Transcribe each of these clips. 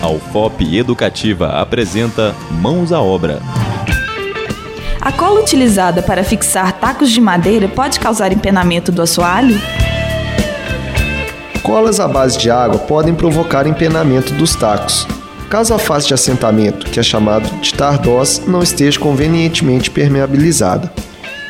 A UFOP Educativa apresenta Mãos à Obra. A cola utilizada para fixar tacos de madeira pode causar empenamento do assoalho? Colas à base de água podem provocar empenamento dos tacos. Caso a fase de assentamento, que é chamado de tardós, não esteja convenientemente permeabilizada.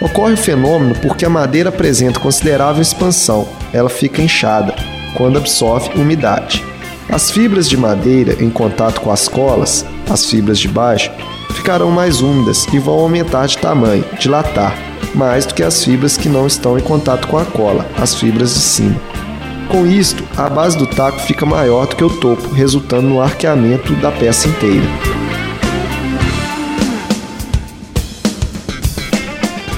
Ocorre o fenômeno porque a madeira apresenta considerável expansão, ela fica inchada quando absorve umidade. As fibras de madeira em contato com as colas, as fibras de baixo, ficarão mais úmidas e vão aumentar de tamanho, dilatar, mais do que as fibras que não estão em contato com a cola, as fibras de cima. Com isto, a base do taco fica maior do que o topo, resultando no arqueamento da peça inteira.